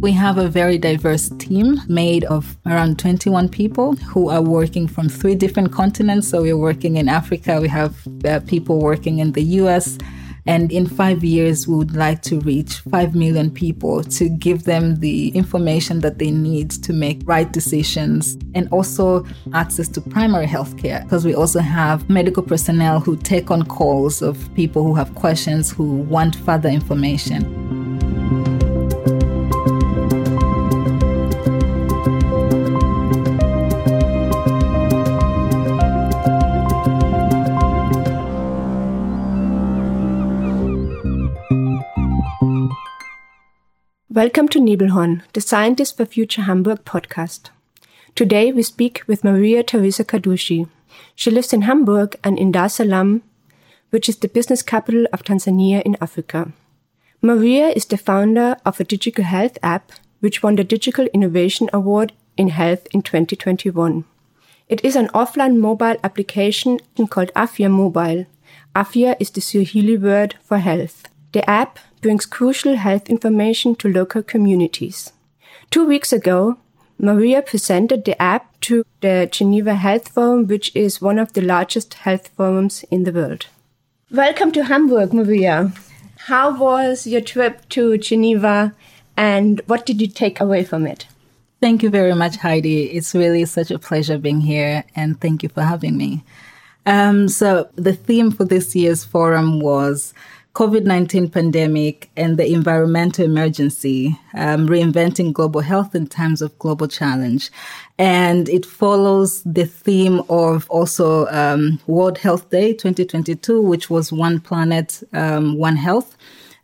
We have a very diverse team made of around 21 people who are working from three different continents. So we're working in Africa, we have uh, people working in the US, and in five years, we would like to reach 5 million people to give them the information that they need to make right decisions and also access to primary health care. Because we also have medical personnel who take on calls of people who have questions, who want further information. Welcome to Nebelhorn, the Scientist for Future Hamburg podcast. Today we speak with Mariatheresa Kadushi. She lives in Hamburg and in Dar Salaam, which is the business capital of Tanzania in Africa. Maria is the founder of a digital health app, which won the Digital Innovation Award in Health in 2021. It is an offline mobile application called Afya Mobile. Afya is the Swahili word for health. The app brings crucial health information to local communities. Two weeks ago, Maria presented the app to the Geneva Health Forum, which is one of the largest health forums in the world. Welcome to Hamburg, Maria. How was your trip to Geneva and what did you take away from it? Thank you very much, Heidi. It's really such a pleasure being here and thank you for having me. Um, so the theme for this year's forum was COVID-19 pandemic and the environmental emergency, um, reinventing global health in times of global challenge. And it follows the theme of also um, World Health Day 2022, which was One Planet, um, One Health.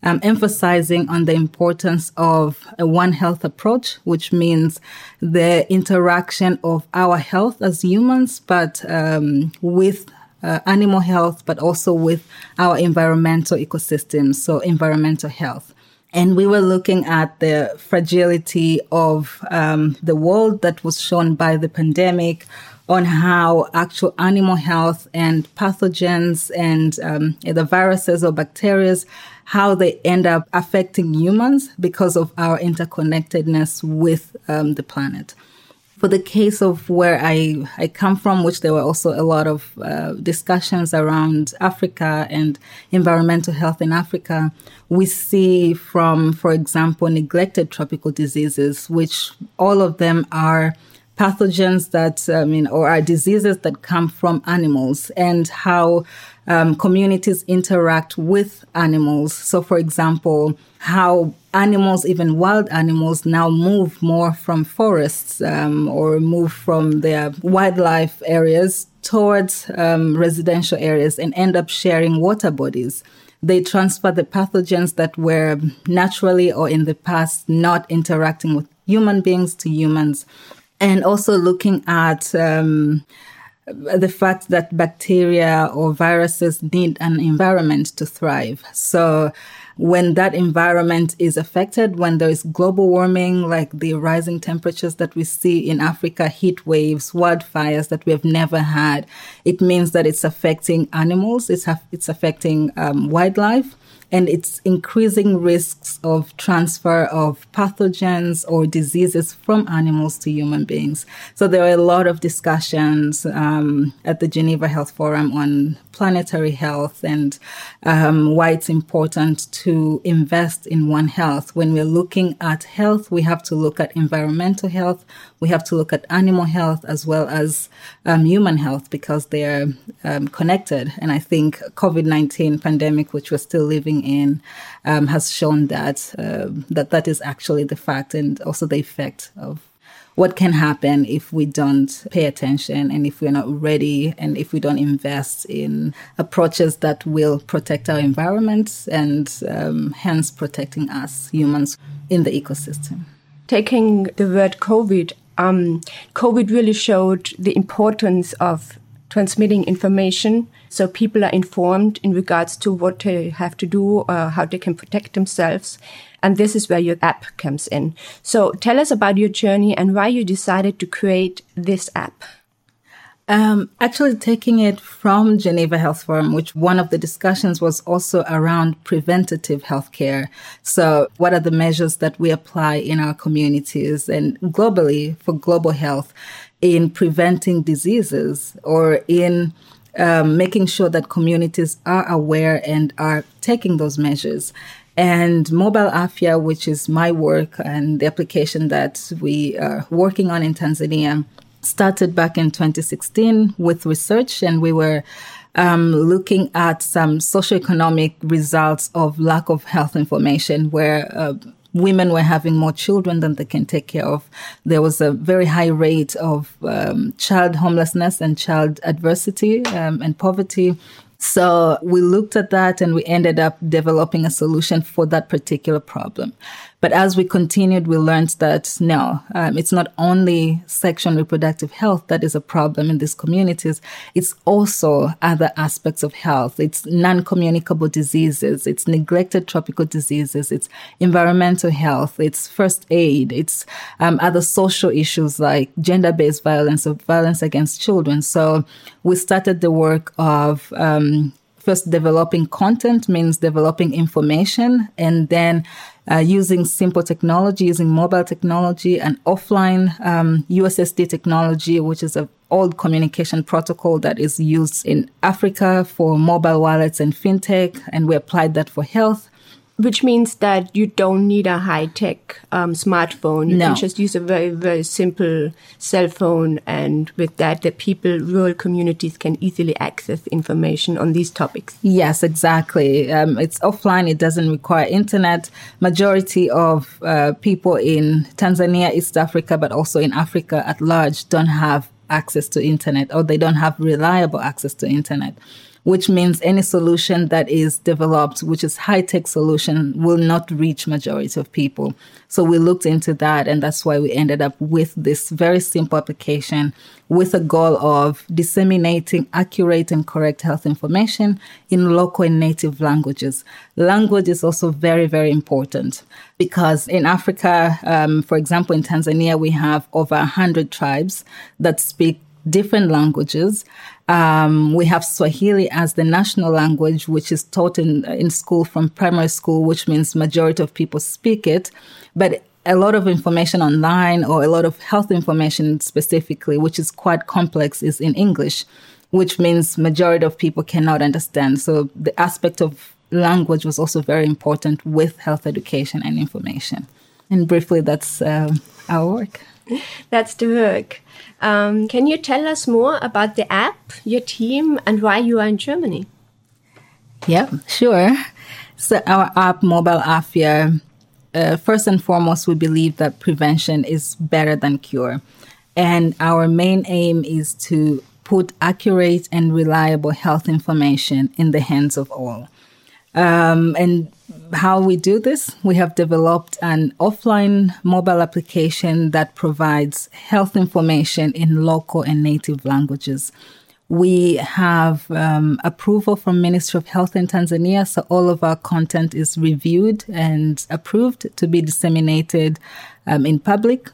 Um, emphasizing on the importance of a One Health approach, which means the interaction of our health as humans, but um, with uh, animal health, but also with our environmental ecosystems, so environmental health. And we were looking at the fragility of um, the world that was shown by the pandemic on how actual animal health and pathogens and um, the viruses or bacteria, how they end up affecting humans because of our interconnectedness with um, the planet for the case of where I, I come from, which there were also a lot of uh, discussions around Africa and environmental health in Africa, we see from, for example, neglected tropical diseases, which all of them are pathogens that, I mean, or are diseases that come from animals and how um, communities interact with animals. So, for example, how animals, even wild animals, now move more from forests um, or move from their wildlife areas towards um, residential areas and end up sharing water bodies. They transfer the pathogens that were naturally or in the past not interacting with human beings to humans. And also looking at um, the fact that bacteria or viruses need an environment to thrive. So when that environment is affected, when there is global warming, like the rising temperatures that we see in Africa, heat waves, wildfires that we have never had, it means that it's affecting animals, it's, ha- it's affecting um, wildlife and it's increasing risks of transfer of pathogens or diseases from animals to human beings. So there are a lot of discussions um, at the Geneva Health Forum on planetary health and um, why it's important to invest in One Health. When we're looking at health, we have to look at environmental health, we have to look at animal health as well as um, human health because they are um, connected. And I think COVID-19 pandemic, which we're still living in, um, has shown that uh, that that is actually the fact and also the effect of what can happen if we don't pay attention and if we're not ready and if we don't invest in approaches that will protect our environment and um, hence protecting us humans in the ecosystem. Taking the word COVID, um, COVID really showed the importance of transmitting information so people are informed in regards to what they have to do or how they can protect themselves. And this is where your app comes in. So tell us about your journey and why you decided to create this app. Um, actually, taking it from Geneva Health Forum, which one of the discussions was also around preventative healthcare. So, what are the measures that we apply in our communities and globally for global health in preventing diseases or in um, making sure that communities are aware and are taking those measures? And Mobile Afya, which is my work and the application that we are working on in Tanzania, started back in 2016 with research, and we were um, looking at some socioeconomic results of lack of health information, where uh, women were having more children than they can take care of. There was a very high rate of um, child homelessness and child adversity um, and poverty. So we looked at that and we ended up developing a solution for that particular problem. But as we continued, we learned that no, um, it's not only sexual reproductive health that is a problem in these communities. It's also other aspects of health. It's non-communicable diseases. It's neglected tropical diseases. It's environmental health. It's first aid. It's um, other social issues like gender-based violence or violence against children. So we started the work of um, first developing content means developing information and then uh, using simple technology, using mobile technology and offline um, USSD technology, which is an old communication protocol that is used in Africa for mobile wallets and fintech, and we applied that for health which means that you don't need a high tech um, smartphone. You no. can just use a very, very simple cell phone. And with that, the people, rural communities can easily access information on these topics. Yes, exactly. Um, it's offline. It doesn't require internet. Majority of uh, people in Tanzania, East Africa, but also in Africa at large don't have access to internet or they don't have reliable access to internet which means any solution that is developed, which is high tech solution, will not reach majority of people. So we looked into that, and that's why we ended up with this very simple application with a goal of disseminating accurate and correct health information in local and native languages. Language is also very, very important because in Africa, um, for example, in Tanzania, we have over 100 tribes that speak different languages. Um, we have Swahili as the national language, which is taught in, in school from primary school, which means majority of people speak it. But a lot of information online or a lot of health information specifically, which is quite complex, is in English, which means majority of people cannot understand. So the aspect of language was also very important with health education and information. And briefly, that's uh, our work. That's the work. Um, can you tell us more about the app, your team, and why you are in Germany? Yeah, sure. So our app, Mobile Afya, uh, first and foremost, we believe that prevention is better than cure. And our main aim is to put accurate and reliable health information in the hands of all. Um, and how we do this, we have developed an offline mobile application that provides health information in local and native languages. We have um, approval from Ministry of Health in Tanzania, so all of our content is reviewed and approved to be disseminated um, in public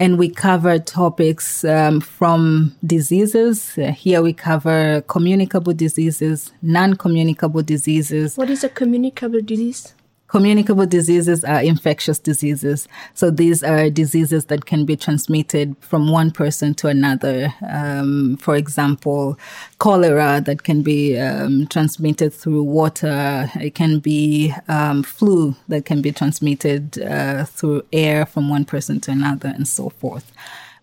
and we cover topics um, from diseases. Uh, here we cover communicable diseases, non-communicable diseases. What is a communicable disease? Communicable diseases are infectious diseases. So these are diseases that can be transmitted from one person to another. Um, for example, cholera that can be um, transmitted through water. It can be um, flu that can be transmitted uh, through air from one person to another, and so forth.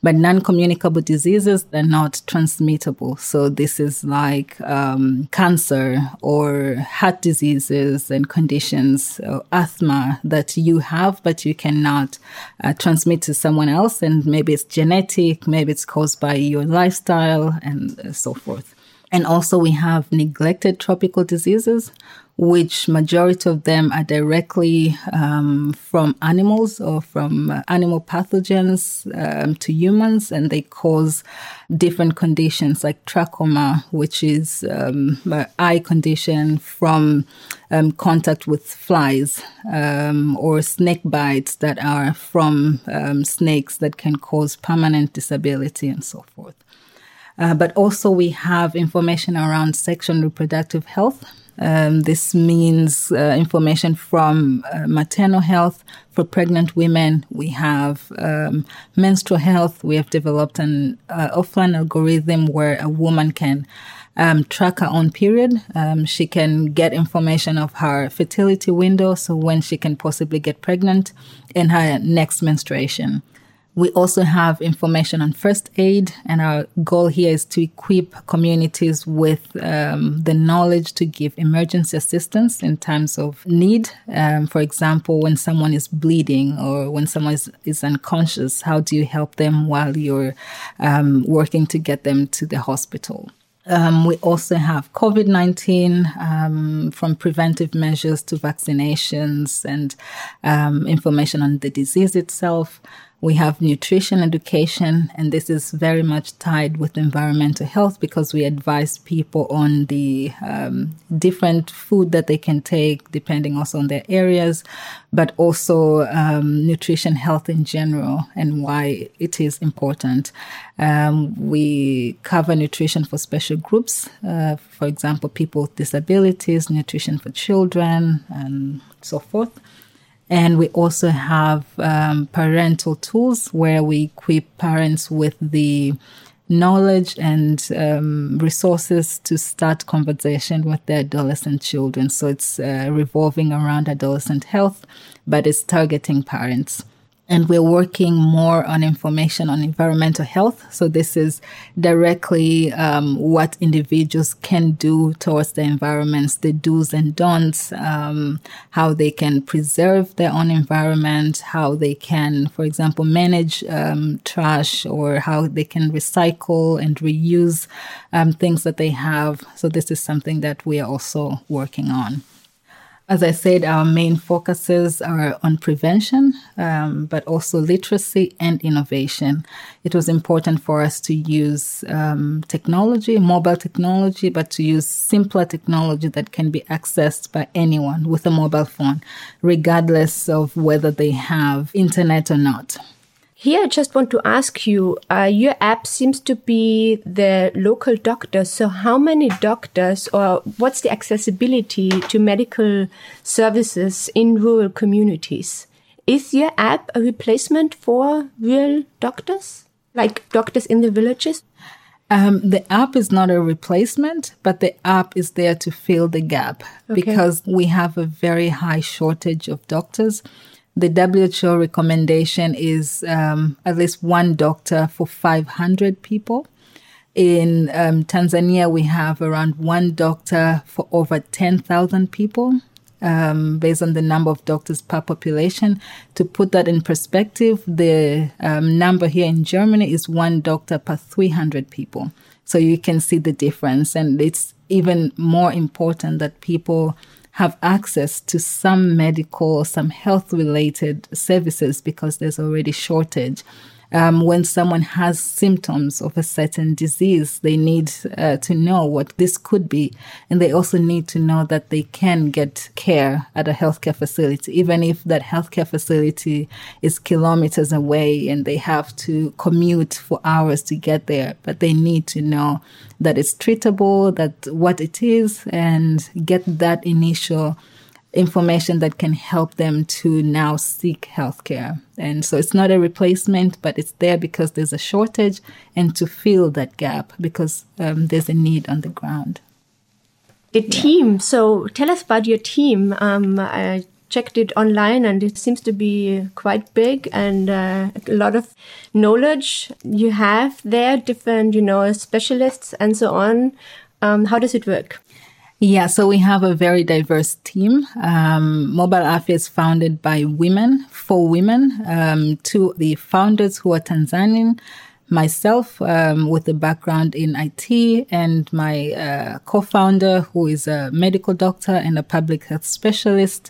But non-communicable diseases, they're not transmittable. So this is like um, cancer or heart diseases and conditions, asthma that you have, but you cannot uh, transmit to someone else. And maybe it's genetic, maybe it's caused by your lifestyle and so forth. And also we have neglected tropical diseases, which majority of them are directly um, from animals or from uh, animal pathogens um, to humans, and they cause different conditions like trachoma, which is um, eye condition from um, contact with flies, um, or snake bites that are from um, snakes that can cause permanent disability and so forth. Uh, but also we have information around sexual reproductive health. Um, this means uh, information from uh, maternal health for pregnant women. We have um, menstrual health. We have developed an uh, offline algorithm where a woman can um, track her own period. Um, she can get information of her fertility window, so when she can possibly get pregnant, and her next menstruation. We also have information on first aid, and our goal here is to equip communities with um, the knowledge to give emergency assistance in times of need. Um, for example, when someone is bleeding or when someone is, is unconscious, how do you help them while you're um, working to get them to the hospital? Um, we also have COVID 19 um, from preventive measures to vaccinations and um, information on the disease itself. We have nutrition education, and this is very much tied with environmental health because we advise people on the um, different food that they can take depending also on their areas, but also um, nutrition health in general and why it is important. Um, we cover nutrition for special groups, uh, for example, people with disabilities, nutrition for children, and so forth. And we also have um, parental tools where we equip parents with the knowledge and um, resources to start conversation with their adolescent children. So it's uh, revolving around adolescent health, but it's targeting parents and we're working more on information on environmental health. So this is directly um, what individuals can do towards the environments, the do's and don'ts, um, how they can preserve their own environment, how they can, for example, manage um, trash, or how they can recycle and reuse um, things that they have. So this is something that we are also working on. As I said, our main focuses are on prevention, um, but also literacy and innovation. It was important for us to use um, technology, mobile technology, but to use simpler technology that can be accessed by anyone with a mobile phone, regardless of whether they have internet or not. Here, I just want to ask you uh, your app seems to be the local doctor. So, how many doctors or what's the accessibility to medical services in rural communities? Is your app a replacement for real doctors, like doctors in the villages? Um, the app is not a replacement, but the app is there to fill the gap okay. because we have a very high shortage of doctors the WHO recommendation is um, at least one doctor for 500 people. In um, Tanzania, we have around one doctor for over 10,000 people. Um, based on the number of doctors per population. To put that in perspective, the um, number here in Germany is one doctor per 300 people. So you can see the difference. And it's even more important that people have access to some medical, some health related services because there's already shortage. Um, when someone has symptoms of a certain disease, they need uh, to know what this could be. And they also need to know that they can get care at a healthcare facility, even if that healthcare facility is kilometers away and they have to commute for hours to get there. But they need to know that it's treatable, that what it is, and get that initial information that can help them to now seek healthcare. And so it's not a replacement, but it's there because there's a shortage and to fill that gap because um, there's a need on the ground. The yeah. team. So tell us about your team. Um, I checked it online and it seems to be quite big and uh, a lot of knowledge you have there, different, you know, specialists and so on. Um, how does it work? Yeah, so we have a very diverse team. Um, Mobile Afya is founded by women, for women. Um, two, the founders who are Tanzanian, myself um, with a background in IT, and my uh, co-founder who is a medical doctor and a public health specialist.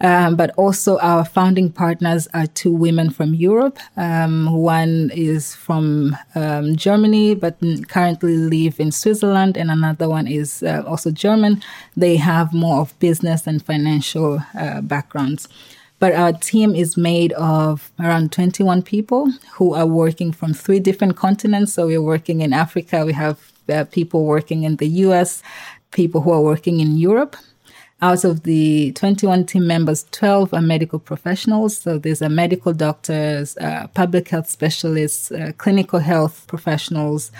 Um, but also our founding partners are two women from Europe. Um, one is from um, Germany, but currently live in Switzerland, and another one is uh, also German. They have more of business and financial uh, backgrounds. But our team is made of around 21 people who are working from three different continents. So we're working in Africa, we have uh, people working in the US, people who are working in Europe. Out of the 21 team members, 12 are medical professionals. So these are medical doctors, uh, public health specialists, uh, clinical health professionals,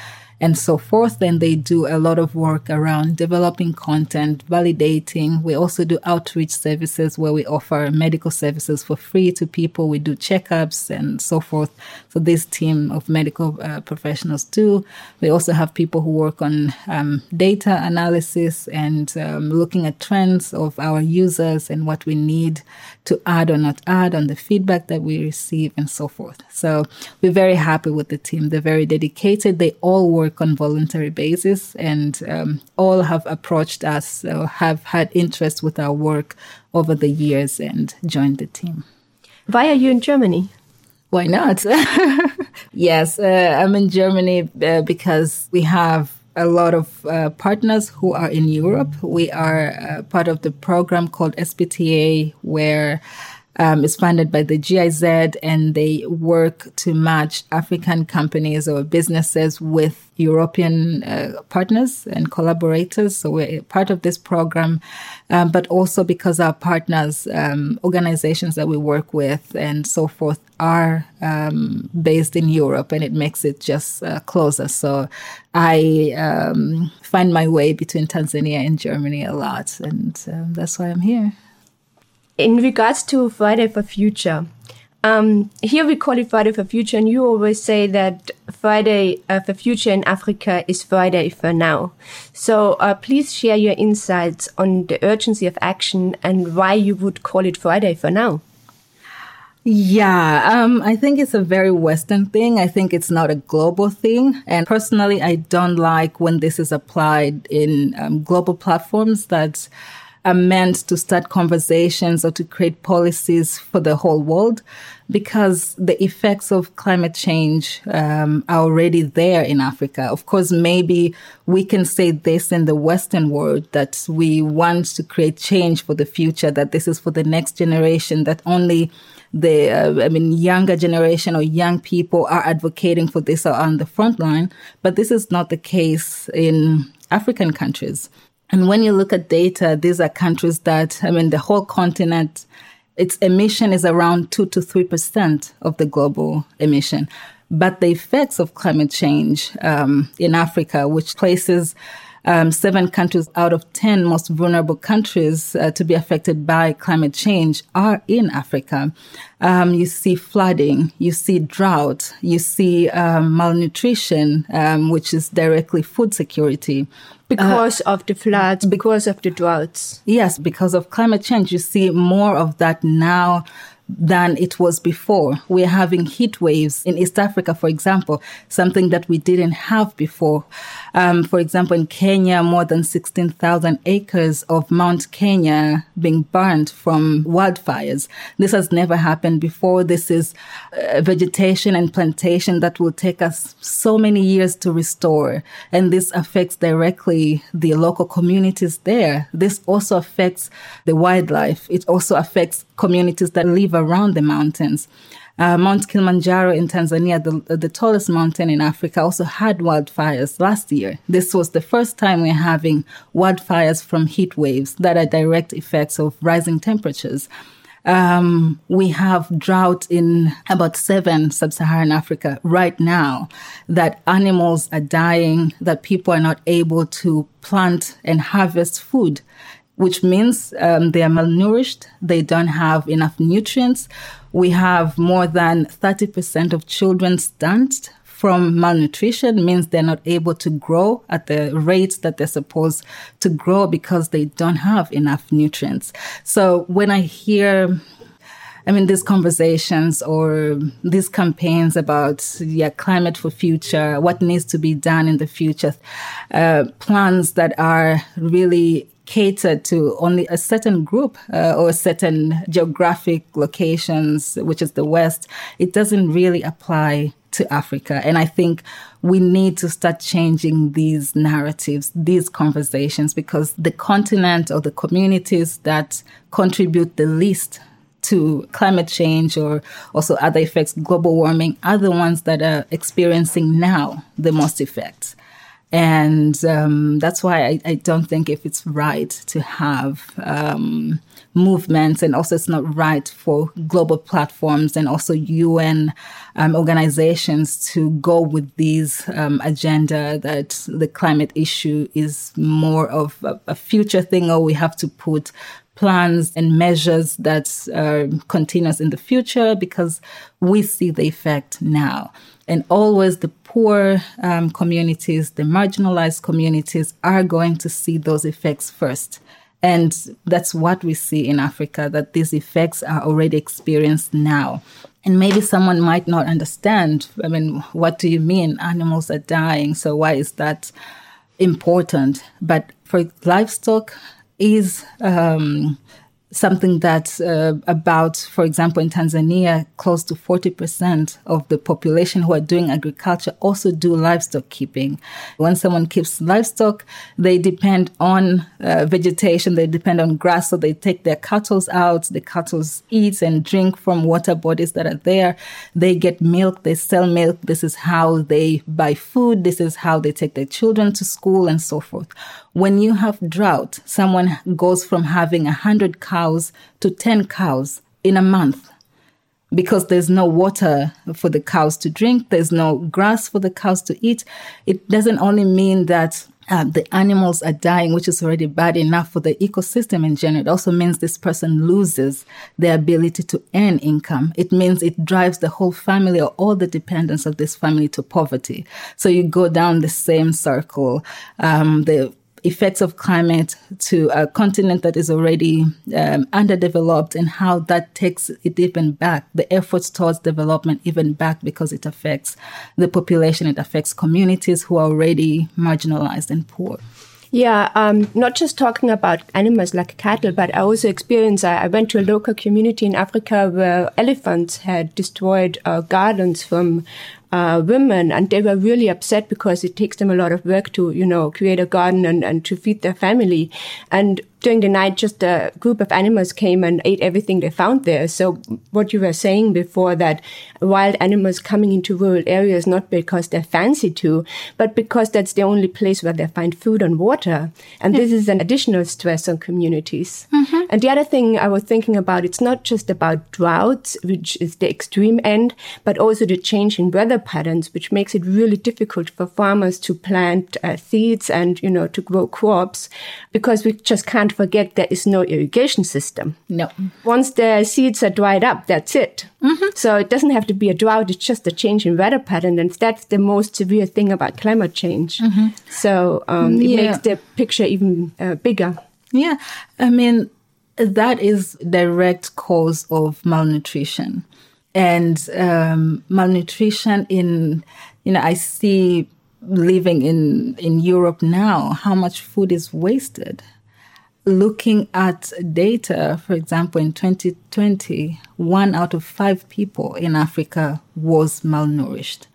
and so forth. Then they do a lot of work around developing content, validating. We also do outreach services where we offer medical services for free to people. We do checkups and so forth. So this team of medical uh, professionals do. We also have people who work on um, data analysis and um, looking at trends of our users and what we need to add or not add on the feedback that we receive and so forth. So we're very happy with the team. They're very dedicated. They all work on voluntary basis and um, all have approached us or have had interest with our work over the years and joined the team. Why are you in Germany? Why not? yes, uh, I'm in Germany uh, because we have a lot of uh, partners who are in Europe. We are uh, part of the program called SPTA, where um, is funded by the GIZ, and they work to match African companies or businesses with European uh, partners and collaborators. So we're part of this program, um, but also because our partners, um, organizations that we work with, and so forth, are um, based in Europe, and it makes it just uh, closer. So I um, find my way between Tanzania and Germany a lot, and um, that's why I'm here in regards to Friday for Future, um, here we call it Friday for Future, and you always say that Friday uh, for Future in Africa is Friday for now. So uh, please share your insights on the urgency of action and why you would call it Friday for now. Yeah, um, I think it's a very Western thing. I think it's not a global thing. And personally, I don't like when this is applied in um, global platforms that are meant to start conversations or to create policies for the whole world because the effects of climate change um, are already there in Africa. Of course, maybe we can say this in the Western world that we want to create change for the future, that this is for the next generation, that only the, uh, I mean, younger generation or young people are advocating for this or on the front line. But this is not the case in African countries. And when you look at data, these are countries that, I mean, the whole continent, its emission is around 2 to 3% of the global emission. But the effects of climate change um, in Africa, which places um, seven countries out of 10 most vulnerable countries uh, to be affected by climate change are in Africa. Um, you see flooding, you see drought, you see um, malnutrition, um, which is directly food security. Because uh, of the floods, because of the droughts. Yes, because of climate change. You see more of that now than it was before. We're having heat waves in East Africa, for example, something that we didn't have before. Um, for example, in Kenya, more than 16,000 acres of Mount Kenya being burned from wildfires. This has never happened before. This is uh, vegetation and plantation that will take us so many years to restore. And this affects directly the local communities there. This also affects the wildlife. It also affects communities that live around the mountains. Uh, Mount Kilimanjaro in Tanzania, the, the tallest mountain in Africa, also had wildfires last year. This was the first time we're having wildfires from heat waves that are direct effects of rising temperatures. Um, we have drought in about seven sub-Saharan Africa right now that animals are dying, that people are not able to plant and harvest food which means um, they are malnourished. They don't have enough nutrients. We have more than 30% of children stunted from malnutrition means they're not able to grow at the rates that they're supposed to grow because they don't have enough nutrients. So when I hear I mean, these conversations or these campaigns about yeah, climate for future, what needs to be done in the future, uh, plans that are really catered to only a certain group uh, or certain geographic locations, which is the West, it doesn't really apply to Africa. And I think we need to start changing these narratives, these conversations, because the continent or the communities that contribute the least to climate change or also other effects, global warming, are the ones that are experiencing now the most effects. And um, that's why I, I, don't think if it's right to have um, movements, and also it's not right for global platforms and also UN um, organizations to go with these um, agenda that the climate issue is more of a, a future thing, or we have to put plans and measures that are continuous in the future because we see the effect now. And always the poor um, communities, the marginalized communities are going to see those effects first. And that's what we see in Africa, that these effects are already experienced now. And maybe someone might not understand. I mean, what do you mean? Animals are dying. So why is that important? But for livestock, is um, something that uh, about, for example, in Tanzania, close to 40% of the population who are doing agriculture also do livestock keeping. When someone keeps livestock, they depend on uh, vegetation, they depend on grass, so they take their cattle out, the cattle eat and drink from water bodies that are there. They get milk, they sell milk. This is how they buy food. This is how they take their children to school and so forth. When you have drought, someone goes from having a hundred cows to 10 cows in a month because there's no water for the cows to drink, there's no grass for the cows to eat. It doesn't only mean that uh, the animals are dying, which is already bad enough for the ecosystem in general. It also means this person loses the ability to earn income. It means it drives the whole family or all the dependents of this family to poverty. So you go down the same circle. Um, the effects of climate to a continent that is already um, underdeveloped and how that takes it even back, the efforts towards development even back because it affects the population, it affects communities who are already marginalized and poor. Yeah, um, not just talking about animals like cattle, but I also experienced, I, I went to a local community in Africa where elephants had destroyed uh, gardens from uh, women, and they were really upset because it takes them a lot of work to, you know, create a garden and, and to feed their family. And during the night, just a group of animals came and ate everything they found there. So what you were saying before that wild animals coming into rural areas, not because they're fancy to, but because that's the only place where they find food and water. And this is an additional stress on communities. Mm-hmm. And the other thing I was thinking about, it's not just about droughts, which is the extreme end, but also the change in weather patterns, which makes it really difficult for farmers to plant uh, seeds and, you know, to grow crops because we just can't forget there is no irrigation system. No. Once the seeds are dried up, that's it. Mm-hmm. So it doesn't have to be a drought. It's just a change in weather pattern. And that's the most severe thing about climate change. Mm-hmm. So um, it yeah. makes the picture even uh, bigger. Yeah. I mean, that is direct cause of malnutrition and um, malnutrition in you know i see living in in europe now how much food is wasted looking at data, for example, in 2020, one out of five people in Africa was malnourished.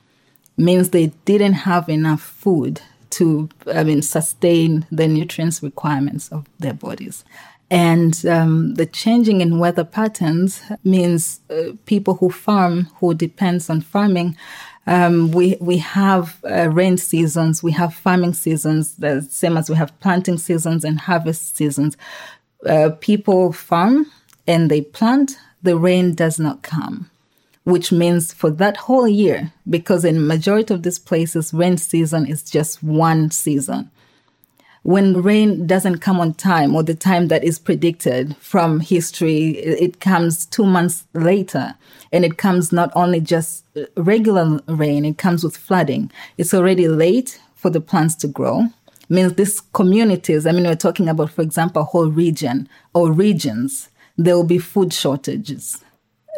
Means they didn't have enough food to, I mean, sustain the nutrients requirements of their bodies. And um, the changing in weather patterns means uh, people who farm, who depends on farming, um, we we have uh, rain seasons, we have farming seasons, the same as we have planting seasons and harvest seasons. Uh, people farm and they plant, the rain does not come, which means for that whole year, because in majority of these places, rain season is just one season when rain doesn't come on time or the time that is predicted from history, it comes two months later. And it comes not only just regular rain, it comes with flooding. It's already late for the plants to grow. means these communities, I mean, we're talking about, for example, a whole region or regions, there will be food shortages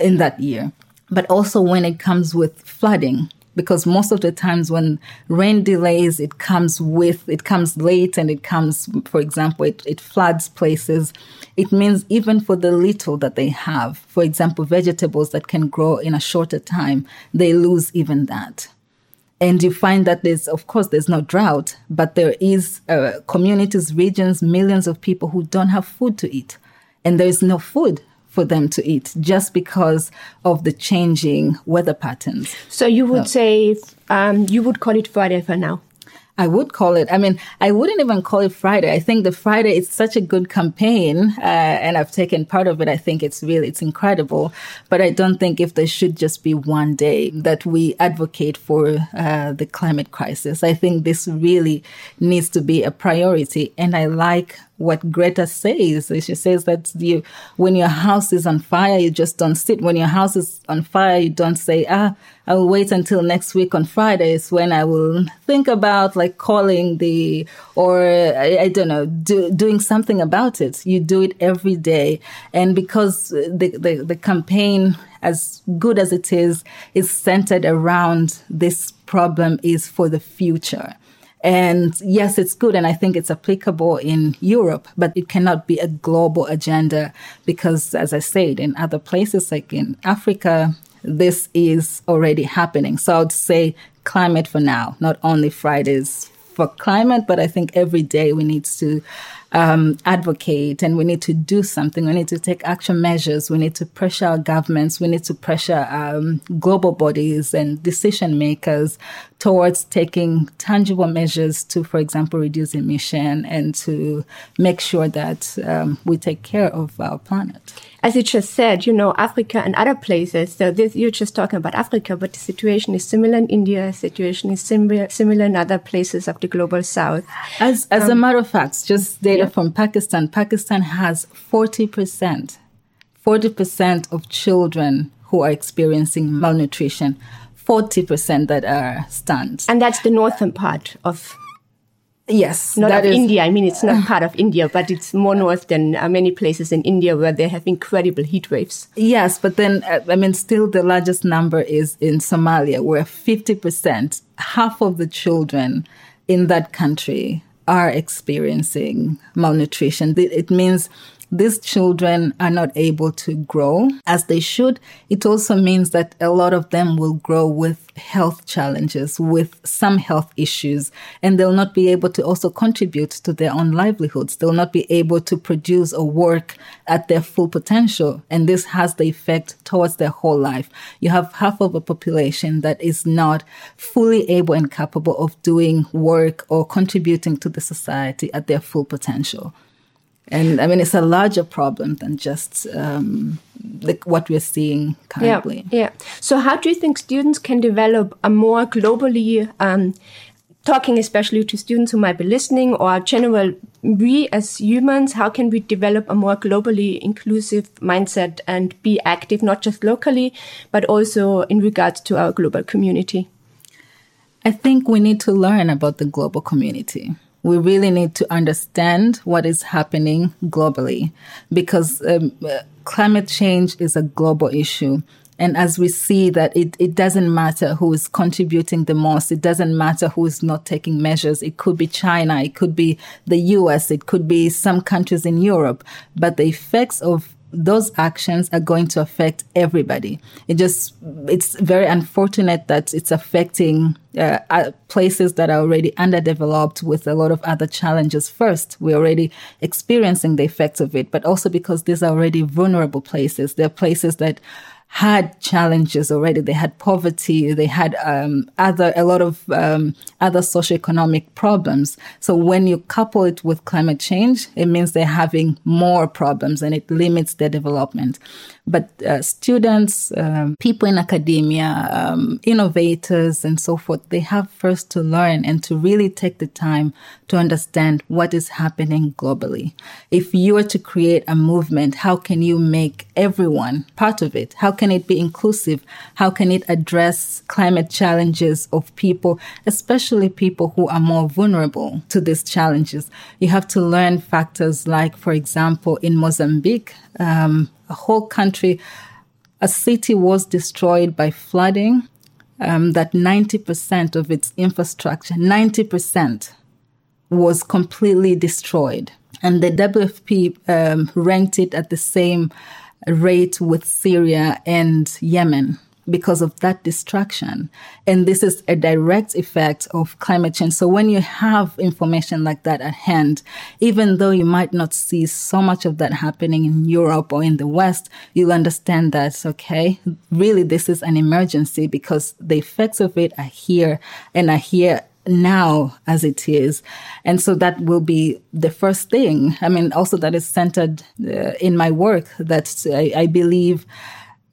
in that year. But also when it comes with flooding, because most of the times when rain delays, it comes with, it comes late and it comes, for example, it, it floods places. It means even for the little that they have, for example, vegetables that can grow in a shorter time, they lose even that. And you find that there's, of course, there's no drought, but there is uh, communities, regions, millions of people who don't have food to eat. And there is no food for them to eat just because of the changing weather patterns. So you would say um, you would call it Friday for now. I would call it. I mean, I wouldn't even call it Friday. I think the Friday is such a good campaign, uh, and I've taken part of it. I think it's really it's incredible. But I don't think if there should just be one day that we advocate for uh, the climate crisis. I think this really needs to be a priority, and I like what Greta says. She says that you, when your house is on fire, you just don't sit. When your house is on fire, you don't say, ah, I will wait until next week on Fridays when I will think about like calling the, or I, I don't know, do, doing something about it. You do it every day. And because the, the, the campaign, as good as it is, is centered around this problem is for the future. And yes, it's good. And I think it's applicable in Europe, but it cannot be a global agenda because, as I said, in other places like in Africa, this is already happening. So I would say climate for now, not only Fridays for climate, but I think every day we need to um, advocate and we need to do something. We need to take action measures. We need to pressure our governments. We need to pressure um, global bodies and decision makers towards taking tangible measures to, for example, reduce emission and to make sure that um, we take care of our planet as you just said, you know, Africa and other places. So this, you're just talking about Africa, but the situation is similar in India. situation is similar, similar in other places of the global south. As, as um, a matter of fact, just data yeah. from Pakistan, Pakistan has 40%, 40% of children who are experiencing malnutrition. 40% that are stunned. And that's the northern part of Yes, not of is, India. I mean, it's not part of India, but it's more north than uh, many places in India where they have incredible heat waves. Yes, but then uh, I mean, still the largest number is in Somalia, where fifty percent, half of the children in that country are experiencing malnutrition. It means these children are not able to grow as they should. It also means that a lot of them will grow with health challenges, with some health issues, and they'll not be able to also contribute to their own livelihoods. They'll not be able to produce or work at their full potential. And this has the effect towards their whole life. You have half of a population that is not fully able and capable of doing work or contributing to the society at their full potential. And I mean, it's a larger problem than just um, like what we're seeing currently. Yeah, yeah. So, how do you think students can develop a more globally, um, talking especially to students who might be listening, or general, we as humans, how can we develop a more globally inclusive mindset and be active, not just locally, but also in regards to our global community? I think we need to learn about the global community we really need to understand what is happening globally because um, climate change is a global issue. And as we see that it, it doesn't matter who is contributing the most, it doesn't matter who is not taking measures. It could be China, it could be the US, it could be some countries in Europe, but the effects of those actions are going to affect everybody. It just, it's very unfortunate that it's affecting uh, uh, places that are already underdeveloped with a lot of other challenges first. We're already experiencing the effects of it, but also because these are already vulnerable places. They're places that had challenges already. They had poverty. They had um, other a lot of um, other socioeconomic problems. So when you couple it with climate change, it means they're having more problems, and it limits their development. But uh, students, um, people in academia, um, innovators, and so forth, they have first to learn and to really take the time to understand what is happening globally. If you are to create a movement, how can you make everyone part of it? How can it be inclusive? How can it address climate challenges of people, especially people who are more vulnerable to these challenges? You have to learn factors like, for example, in Mozambique, um, a whole country, a city was destroyed by flooding, um, that 90% of its infrastructure, 90% was completely destroyed. And the WFP um, ranked it at the same rate with Syria and Yemen because of that distraction. And this is a direct effect of climate change. So when you have information like that at hand, even though you might not see so much of that happening in Europe or in the West, you'll understand that, okay, really this is an emergency because the effects of it are here and are here now as it is. And so that will be the first thing. I mean, also that is centered uh, in my work that I, I believe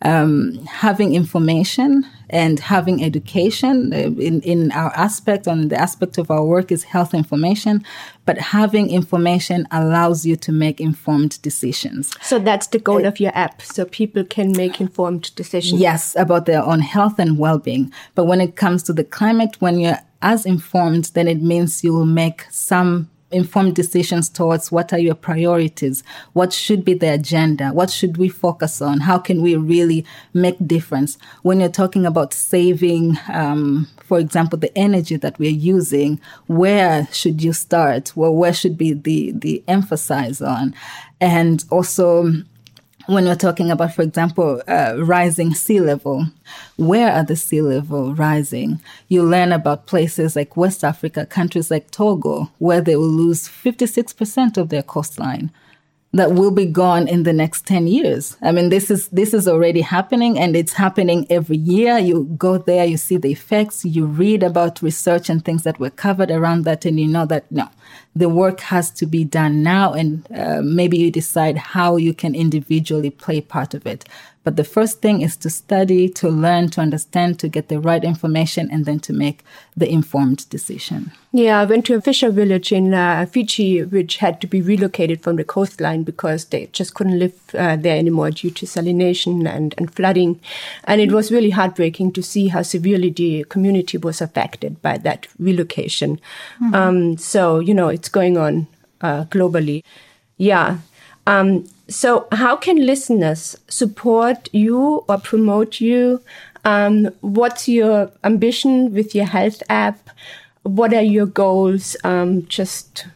um, having information and having education uh, in, in our aspect on the aspect of our work is health information but having information allows you to make informed decisions. So that's the goal uh, of your app so people can make informed decisions. Yes about their own health and well-being. But when it comes to the climate when you're as informed then it means you will make some informed decisions towards what are your priorities what should be the agenda what should we focus on how can we really make difference. When you're talking about saving um, for example the energy that we're using where should you start? Well where should be the the emphasis on? And also when we're talking about, for example, uh, rising sea level, where are the sea level rising? You learn about places like West Africa, countries like Togo, where they will lose 56% of their coastline that will be gone in the next 10 years. I mean, this is, this is already happening and it's happening every year. You go there, you see the effects, you read about research and things that were covered around that and you know that no, the work has to be done now and uh, maybe you decide how you can individually play part of it. But the first thing is to study, to learn, to understand, to get the right information, and then to make the informed decision. Yeah, I went to a fisher village in uh, Fiji, which had to be relocated from the coastline because they just couldn't live uh, there anymore due to salination and, and flooding. And it was really heartbreaking to see how severely the community was affected by that relocation. Mm-hmm. Um, so, you know, it's going on uh, globally. Yeah. Um, so, how can listeners support you or promote you? Um, what's your ambition with your health app? What are your goals? Um, just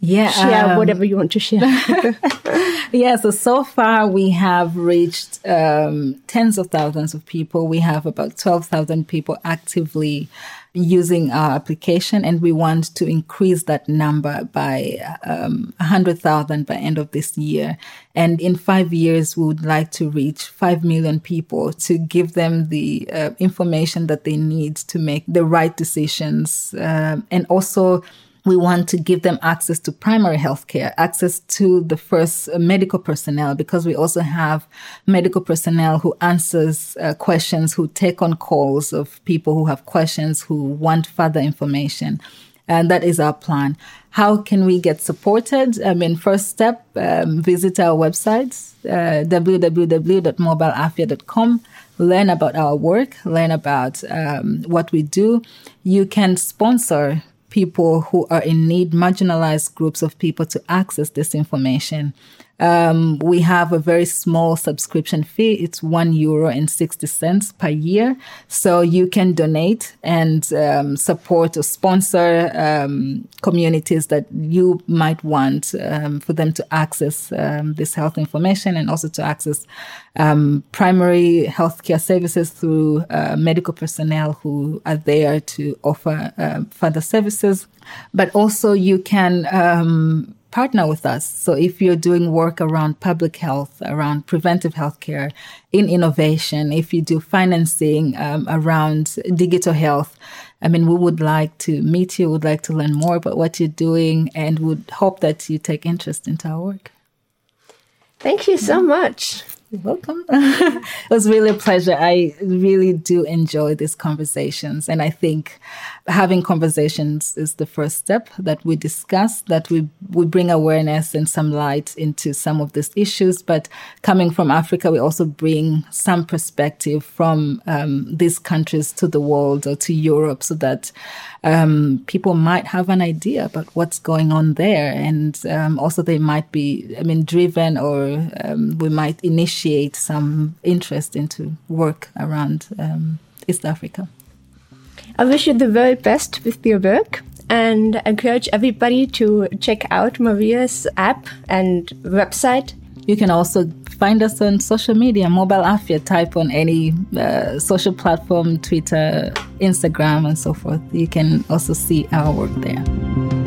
yeah, share um, whatever you want to share. yeah, so so far we have reached um, tens of thousands of people. We have about twelve thousand people actively using our application and we want to increase that number by um, 100,000 by end of this year. And in five years, we would like to reach 5 million people to give them the uh, information that they need to make the right decisions. Uh, and also we want to give them access to primary health care, access to the first medical personnel, because we also have medical personnel who answers uh, questions, who take on calls of people who have questions, who want further information. And that is our plan. How can we get supported? I mean, first step, um, visit our website, uh, www.mobileafya.com learn about our work, learn about um, what we do. You can sponsor people who are in need, marginalized groups of people to access this information. Um, we have a very small subscription fee. It's one euro and 60 cents per year. So you can donate and um, support or sponsor um, communities that you might want um, for them to access um, this health information and also to access um, primary healthcare services through uh, medical personnel who are there to offer uh, further services. But also you can partner with us. So if you're doing work around public health, around preventive healthcare, in innovation, if you do financing um, around digital health, I mean, we would like to meet you, would like to learn more about what you're doing, and would hope that you take interest into our work. Thank you so much. Welcome. it was really a pleasure. I really do enjoy these conversations. And I think having conversations is the first step that we discuss, that we, we bring awareness and some light into some of these issues. But coming from Africa, we also bring some perspective from um, these countries to the world or to Europe so that um, people might have an idea about what's going on there. And um, also they might be, I mean, driven or um, we might initiate some interest into work around um, East Africa. I wish you the very best with your work and encourage everybody to check out Maria's app and website You can also find us on social media, Mobile Afya. Type on any uh, social platform, Twitter, Instagram, and so forth. You can also see our work there.